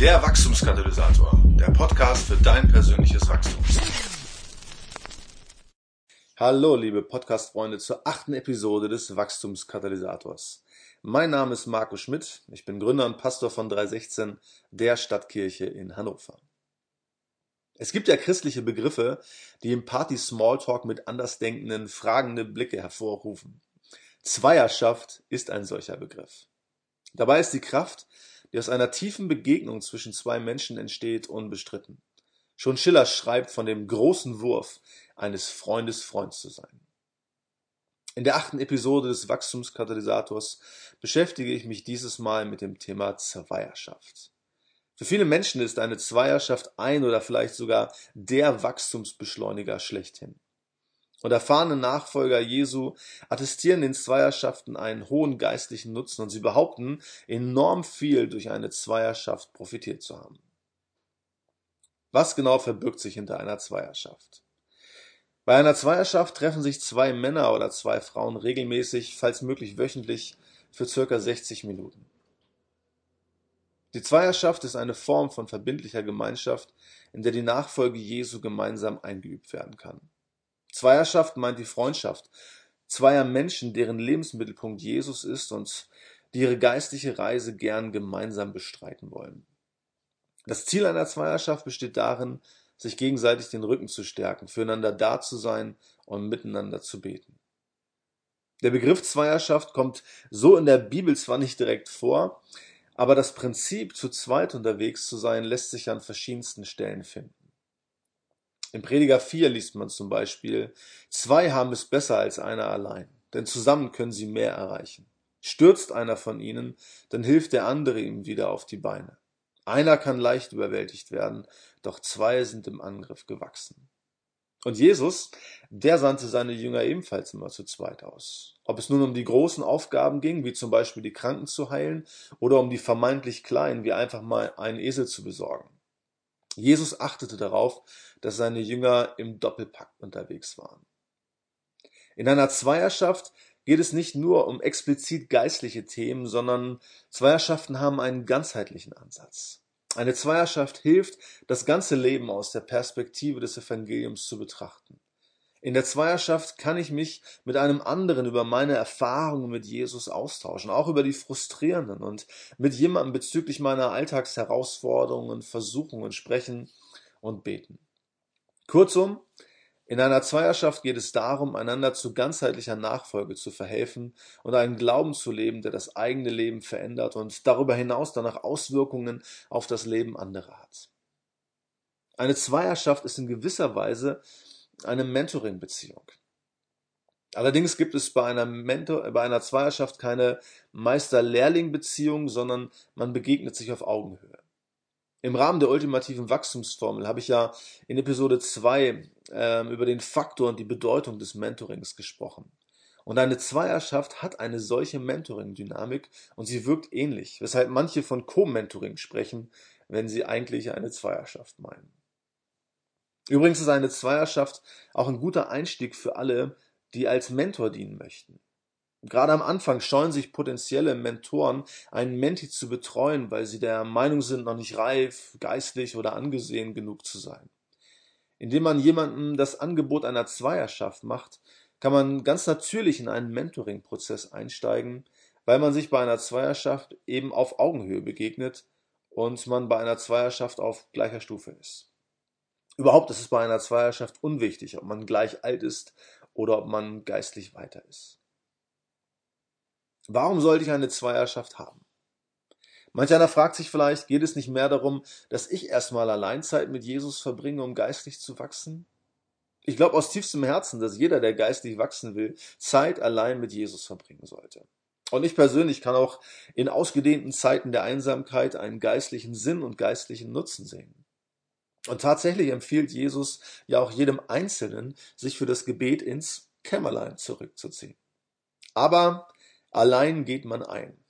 Der Wachstumskatalysator, der Podcast für dein persönliches Wachstum. Hallo, liebe Podcast-Freunde, zur achten Episode des Wachstumskatalysators. Mein Name ist Marco Schmidt, ich bin Gründer und Pastor von 316, der Stadtkirche in Hannover. Es gibt ja christliche Begriffe, die im Party-Smalltalk mit andersdenkenden, fragende Blicke hervorrufen. Zweierschaft ist ein solcher Begriff. Dabei ist die Kraft, die aus einer tiefen Begegnung zwischen zwei Menschen entsteht, unbestritten. Schon Schiller schreibt von dem großen Wurf eines Freundes Freund zu sein. In der achten Episode des Wachstumskatalysators beschäftige ich mich dieses Mal mit dem Thema Zweierschaft. Für viele Menschen ist eine Zweierschaft ein oder vielleicht sogar der Wachstumsbeschleuniger schlechthin. Und erfahrene Nachfolger Jesu attestieren den Zweierschaften einen hohen geistlichen Nutzen und sie behaupten, enorm viel durch eine Zweierschaft profitiert zu haben. Was genau verbirgt sich hinter einer Zweierschaft? Bei einer Zweierschaft treffen sich zwei Männer oder zwei Frauen regelmäßig, falls möglich wöchentlich, für circa 60 Minuten. Die Zweierschaft ist eine Form von verbindlicher Gemeinschaft, in der die Nachfolge Jesu gemeinsam eingeübt werden kann. Zweierschaft meint die Freundschaft zweier Menschen, deren Lebensmittelpunkt Jesus ist und die ihre geistliche Reise gern gemeinsam bestreiten wollen. Das Ziel einer Zweierschaft besteht darin, sich gegenseitig den Rücken zu stärken, füreinander da zu sein und miteinander zu beten. Der Begriff Zweierschaft kommt so in der Bibel zwar nicht direkt vor, aber das Prinzip, zu zweit unterwegs zu sein, lässt sich an verschiedensten Stellen finden. Im Prediger 4 liest man zum Beispiel, zwei haben es besser als einer allein, denn zusammen können sie mehr erreichen. Stürzt einer von ihnen, dann hilft der andere ihm wieder auf die Beine. Einer kann leicht überwältigt werden, doch zwei sind im Angriff gewachsen. Und Jesus, der sandte seine Jünger ebenfalls immer zu zweit aus. Ob es nun um die großen Aufgaben ging, wie zum Beispiel die Kranken zu heilen, oder um die vermeintlich kleinen, wie einfach mal einen Esel zu besorgen. Jesus achtete darauf, dass seine Jünger im Doppelpakt unterwegs waren. In einer Zweierschaft geht es nicht nur um explizit geistliche Themen, sondern Zweierschaften haben einen ganzheitlichen Ansatz. Eine Zweierschaft hilft, das ganze Leben aus der Perspektive des Evangeliums zu betrachten. In der Zweierschaft kann ich mich mit einem anderen über meine Erfahrungen mit Jesus austauschen, auch über die frustrierenden und mit jemandem bezüglich meiner Alltagsherausforderungen Versuchungen sprechen und beten. Kurzum, in einer Zweierschaft geht es darum, einander zu ganzheitlicher Nachfolge zu verhelfen und einen Glauben zu leben, der das eigene Leben verändert und darüber hinaus danach Auswirkungen auf das Leben anderer hat. Eine Zweierschaft ist in gewisser Weise eine Mentoring-Beziehung. Allerdings gibt es bei einer, Mentor, bei einer Zweierschaft keine Meister-Lehrling-Beziehung, sondern man begegnet sich auf Augenhöhe. Im Rahmen der ultimativen Wachstumsformel habe ich ja in Episode 2 äh, über den Faktor und die Bedeutung des Mentorings gesprochen. Und eine Zweierschaft hat eine solche Mentoring-Dynamik und sie wirkt ähnlich, weshalb manche von Co-Mentoring sprechen, wenn sie eigentlich eine Zweierschaft meinen. Übrigens ist eine Zweierschaft auch ein guter Einstieg für alle, die als Mentor dienen möchten. Gerade am Anfang scheuen sich potenzielle Mentoren, einen Menti zu betreuen, weil sie der Meinung sind, noch nicht reif, geistlich oder angesehen genug zu sein. Indem man jemandem das Angebot einer Zweierschaft macht, kann man ganz natürlich in einen Mentoring-Prozess einsteigen, weil man sich bei einer Zweierschaft eben auf Augenhöhe begegnet und man bei einer Zweierschaft auf gleicher Stufe ist. Überhaupt ist es bei einer Zweierschaft unwichtig, ob man gleich alt ist oder ob man geistlich weiter ist. Warum sollte ich eine Zweierschaft haben? Manch einer fragt sich vielleicht, geht es nicht mehr darum, dass ich erstmal Alleinzeit mit Jesus verbringe, um geistlich zu wachsen? Ich glaube aus tiefstem Herzen, dass jeder, der geistlich wachsen will, Zeit allein mit Jesus verbringen sollte. Und ich persönlich kann auch in ausgedehnten Zeiten der Einsamkeit einen geistlichen Sinn und geistlichen Nutzen sehen. Und tatsächlich empfiehlt Jesus ja auch jedem Einzelnen, sich für das Gebet ins Kämmerlein zurückzuziehen. Aber allein geht man ein.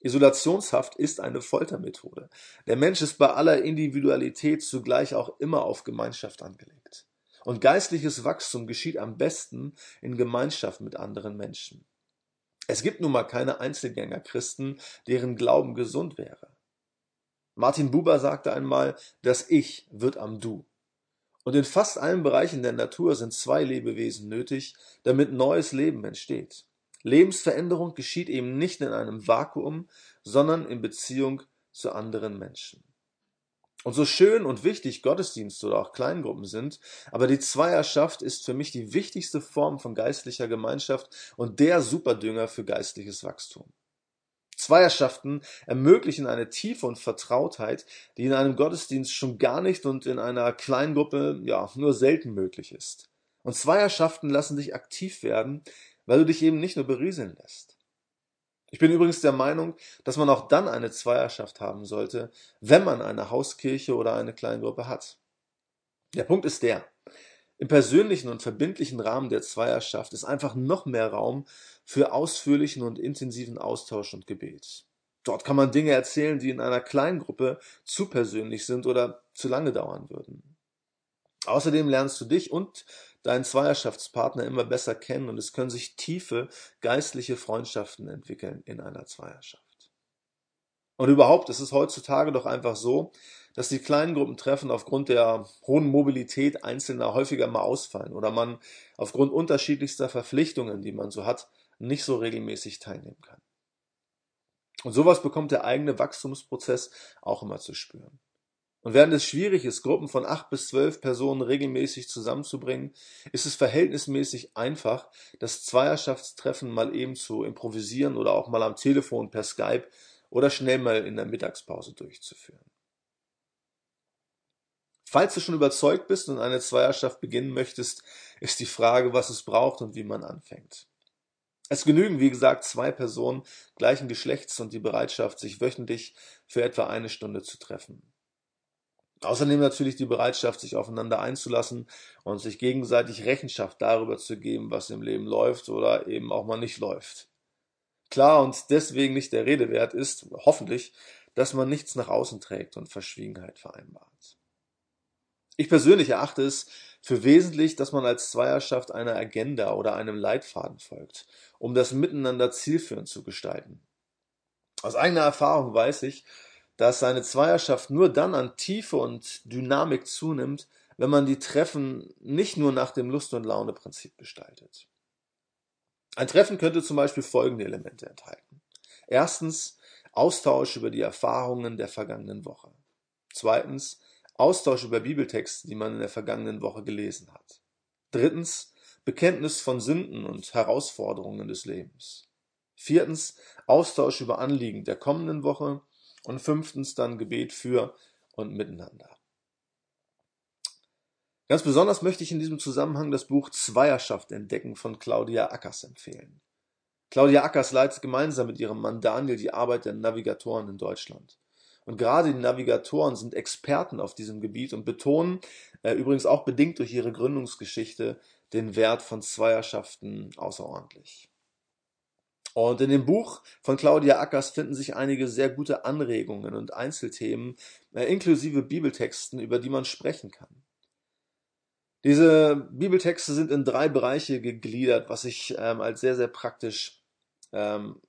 Isolationshaft ist eine Foltermethode. Der Mensch ist bei aller Individualität zugleich auch immer auf Gemeinschaft angelegt. Und geistliches Wachstum geschieht am besten in Gemeinschaft mit anderen Menschen. Es gibt nun mal keine Einzelgänger Christen, deren Glauben gesund wäre. Martin Buber sagte einmal, das Ich wird am Du. Und in fast allen Bereichen der Natur sind zwei Lebewesen nötig, damit neues Leben entsteht. Lebensveränderung geschieht eben nicht in einem Vakuum, sondern in Beziehung zu anderen Menschen. Und so schön und wichtig Gottesdienste oder auch Kleingruppen sind, aber die Zweierschaft ist für mich die wichtigste Form von geistlicher Gemeinschaft und der Superdünger für geistliches Wachstum. Zweierschaften ermöglichen eine Tiefe und Vertrautheit, die in einem Gottesdienst schon gar nicht und in einer Kleingruppe ja nur selten möglich ist. Und Zweierschaften lassen dich aktiv werden, weil du dich eben nicht nur berieseln lässt. Ich bin übrigens der Meinung, dass man auch dann eine Zweierschaft haben sollte, wenn man eine Hauskirche oder eine Kleingruppe hat. Der Punkt ist der, im persönlichen und verbindlichen Rahmen der Zweierschaft ist einfach noch mehr Raum für ausführlichen und intensiven Austausch und Gebet. Dort kann man Dinge erzählen, die in einer Kleingruppe zu persönlich sind oder zu lange dauern würden. Außerdem lernst du dich und deinen Zweierschaftspartner immer besser kennen und es können sich tiefe geistliche Freundschaften entwickeln in einer Zweierschaft. Und überhaupt ist es heutzutage doch einfach so, dass die kleinen Gruppentreffen aufgrund der hohen Mobilität Einzelner häufiger mal ausfallen oder man aufgrund unterschiedlichster Verpflichtungen, die man so hat, nicht so regelmäßig teilnehmen kann. Und sowas bekommt der eigene Wachstumsprozess auch immer zu spüren. Und während es schwierig ist, Gruppen von acht bis zwölf Personen regelmäßig zusammenzubringen, ist es verhältnismäßig einfach, das Zweierschaftstreffen mal eben zu improvisieren oder auch mal am Telefon per Skype oder schnell mal in der Mittagspause durchzuführen. Falls du schon überzeugt bist und eine Zweierschaft beginnen möchtest, ist die Frage, was es braucht und wie man anfängt. Es genügen, wie gesagt, zwei Personen gleichen Geschlechts und die Bereitschaft, sich wöchentlich für etwa eine Stunde zu treffen. Außerdem natürlich die Bereitschaft, sich aufeinander einzulassen und sich gegenseitig Rechenschaft darüber zu geben, was im Leben läuft oder eben auch mal nicht läuft. Klar und deswegen nicht der Rede wert ist, hoffentlich, dass man nichts nach außen trägt und Verschwiegenheit vereinbart. Ich persönlich erachte es für wesentlich, dass man als Zweierschaft einer Agenda oder einem Leitfaden folgt, um das Miteinander zielführend zu gestalten. Aus eigener Erfahrung weiß ich, dass seine Zweierschaft nur dann an Tiefe und Dynamik zunimmt, wenn man die Treffen nicht nur nach dem Lust- und Laune-Prinzip gestaltet. Ein Treffen könnte zum Beispiel folgende Elemente enthalten. Erstens Austausch über die Erfahrungen der vergangenen Woche. Zweitens Austausch über Bibeltexte, die man in der vergangenen Woche gelesen hat. Drittens Bekenntnis von Sünden und Herausforderungen des Lebens. Viertens Austausch über Anliegen der kommenden Woche und fünftens dann Gebet für und miteinander. Ganz besonders möchte ich in diesem Zusammenhang das Buch Zweierschaft entdecken von Claudia Ackers empfehlen. Claudia Ackers leitet gemeinsam mit ihrem Mann Daniel die Arbeit der Navigatoren in Deutschland. Und gerade die Navigatoren sind Experten auf diesem Gebiet und betonen, äh, übrigens auch bedingt durch ihre Gründungsgeschichte, den Wert von Zweierschaften außerordentlich. Und in dem Buch von Claudia Ackers finden sich einige sehr gute Anregungen und Einzelthemen, äh, inklusive Bibeltexten, über die man sprechen kann. Diese Bibeltexte sind in drei Bereiche gegliedert, was ich ähm, als sehr, sehr praktisch ähm,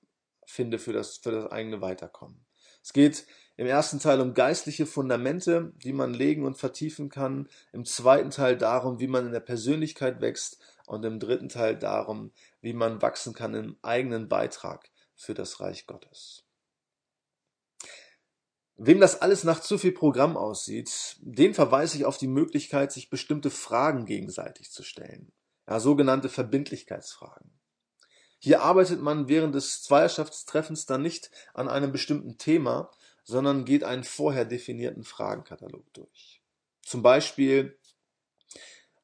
finde für das, für das eigene Weiterkommen. Es geht im ersten Teil um geistliche Fundamente, die man legen und vertiefen kann. Im zweiten Teil darum, wie man in der Persönlichkeit wächst. Und im dritten Teil darum, wie man wachsen kann im eigenen Beitrag für das Reich Gottes. Wem das alles nach zu viel Programm aussieht, den verweise ich auf die Möglichkeit, sich bestimmte Fragen gegenseitig zu stellen. Ja, sogenannte Verbindlichkeitsfragen. Hier arbeitet man während des Zweierschaftstreffens dann nicht an einem bestimmten Thema, sondern geht einen vorher definierten Fragenkatalog durch. Zum Beispiel,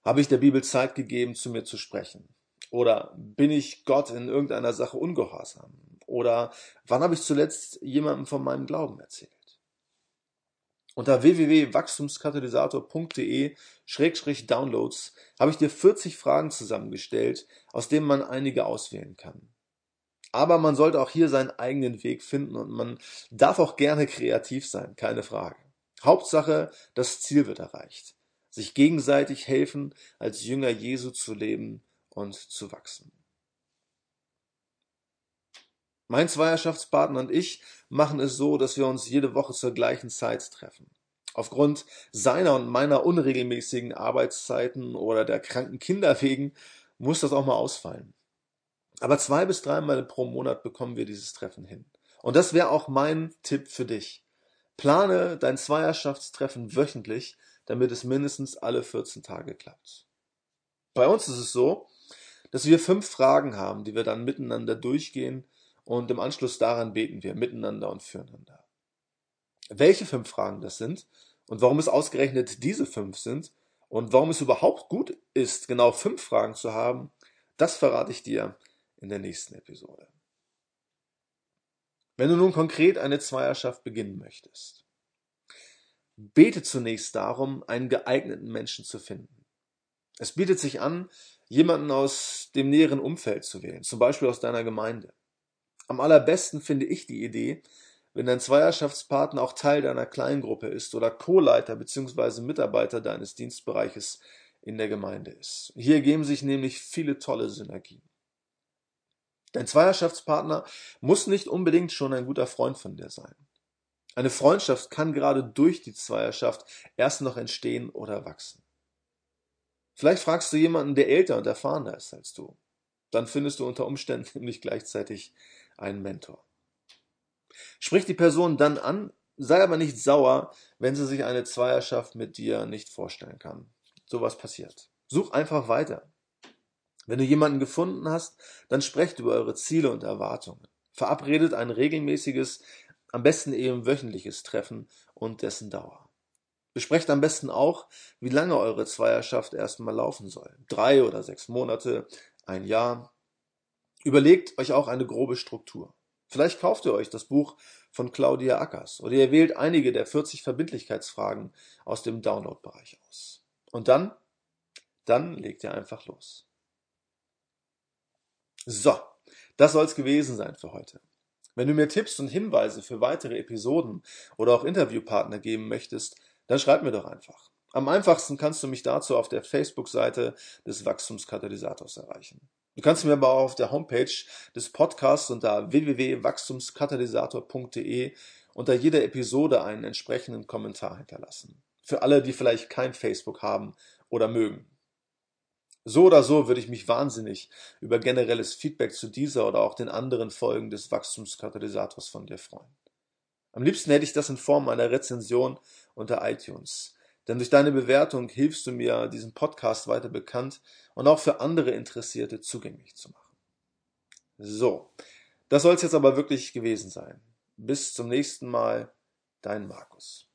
habe ich der Bibel Zeit gegeben, zu mir zu sprechen? Oder bin ich Gott in irgendeiner Sache ungehorsam? Oder wann habe ich zuletzt jemandem von meinem Glauben erzählt? Unter www.wachstumskatalysator.de-downloads habe ich dir 40 Fragen zusammengestellt, aus denen man einige auswählen kann. Aber man sollte auch hier seinen eigenen Weg finden und man darf auch gerne kreativ sein, keine Frage. Hauptsache, das Ziel wird erreicht. Sich gegenseitig helfen, als Jünger Jesu zu leben und zu wachsen. Mein Zweierschaftspartner und ich machen es so, dass wir uns jede Woche zur gleichen Zeit treffen. Aufgrund seiner und meiner unregelmäßigen Arbeitszeiten oder der kranken Kinder wegen muss das auch mal ausfallen. Aber zwei bis dreimal pro Monat bekommen wir dieses Treffen hin. Und das wäre auch mein Tipp für dich. Plane dein Zweierschaftstreffen wöchentlich, damit es mindestens alle 14 Tage klappt. Bei uns ist es so, dass wir fünf Fragen haben, die wir dann miteinander durchgehen und im Anschluss daran beten wir miteinander und füreinander. Welche fünf Fragen das sind und warum es ausgerechnet diese fünf sind und warum es überhaupt gut ist, genau fünf Fragen zu haben, das verrate ich dir in der nächsten Episode. Wenn du nun konkret eine Zweierschaft beginnen möchtest, bete zunächst darum, einen geeigneten Menschen zu finden. Es bietet sich an, jemanden aus dem näheren Umfeld zu wählen, zum Beispiel aus deiner Gemeinde. Am allerbesten finde ich die Idee, wenn dein Zweierschaftspartner auch Teil deiner Kleingruppe ist oder Co-Leiter bzw. Mitarbeiter deines Dienstbereiches in der Gemeinde ist. Hier ergeben sich nämlich viele tolle Synergien. Dein Zweierschaftspartner muss nicht unbedingt schon ein guter Freund von dir sein. Eine Freundschaft kann gerade durch die Zweierschaft erst noch entstehen oder wachsen. Vielleicht fragst du jemanden, der älter und erfahrener ist als du. Dann findest du unter Umständen nämlich gleichzeitig einen Mentor. Sprich die Person dann an, sei aber nicht sauer, wenn sie sich eine Zweierschaft mit dir nicht vorstellen kann. Sowas passiert. Such einfach weiter. Wenn du jemanden gefunden hast, dann sprecht über eure Ziele und Erwartungen. Verabredet ein regelmäßiges, am besten eben wöchentliches Treffen und dessen Dauer. Besprecht am besten auch, wie lange eure Zweierschaft erstmal laufen soll. Drei oder sechs Monate, ein Jahr. Überlegt euch auch eine grobe Struktur. Vielleicht kauft ihr euch das Buch von Claudia Ackers oder ihr wählt einige der 40 Verbindlichkeitsfragen aus dem Download-Bereich aus. Und dann, dann legt ihr einfach los. So, das soll's gewesen sein für heute. Wenn du mir Tipps und Hinweise für weitere Episoden oder auch Interviewpartner geben möchtest, dann schreib mir doch einfach. Am einfachsten kannst du mich dazu auf der Facebook-Seite des Wachstumskatalysators erreichen. Du kannst mir aber auch auf der Homepage des Podcasts unter www.wachstumskatalysator.de unter jeder Episode einen entsprechenden Kommentar hinterlassen. Für alle, die vielleicht kein Facebook haben oder mögen. So oder so würde ich mich wahnsinnig über generelles Feedback zu dieser oder auch den anderen Folgen des Wachstumskatalysators von dir freuen. Am liebsten hätte ich das in Form einer Rezension unter iTunes. Denn durch deine Bewertung hilfst du mir, diesen Podcast weiter bekannt und auch für andere Interessierte zugänglich zu machen. So, das soll es jetzt aber wirklich gewesen sein. Bis zum nächsten Mal, dein Markus.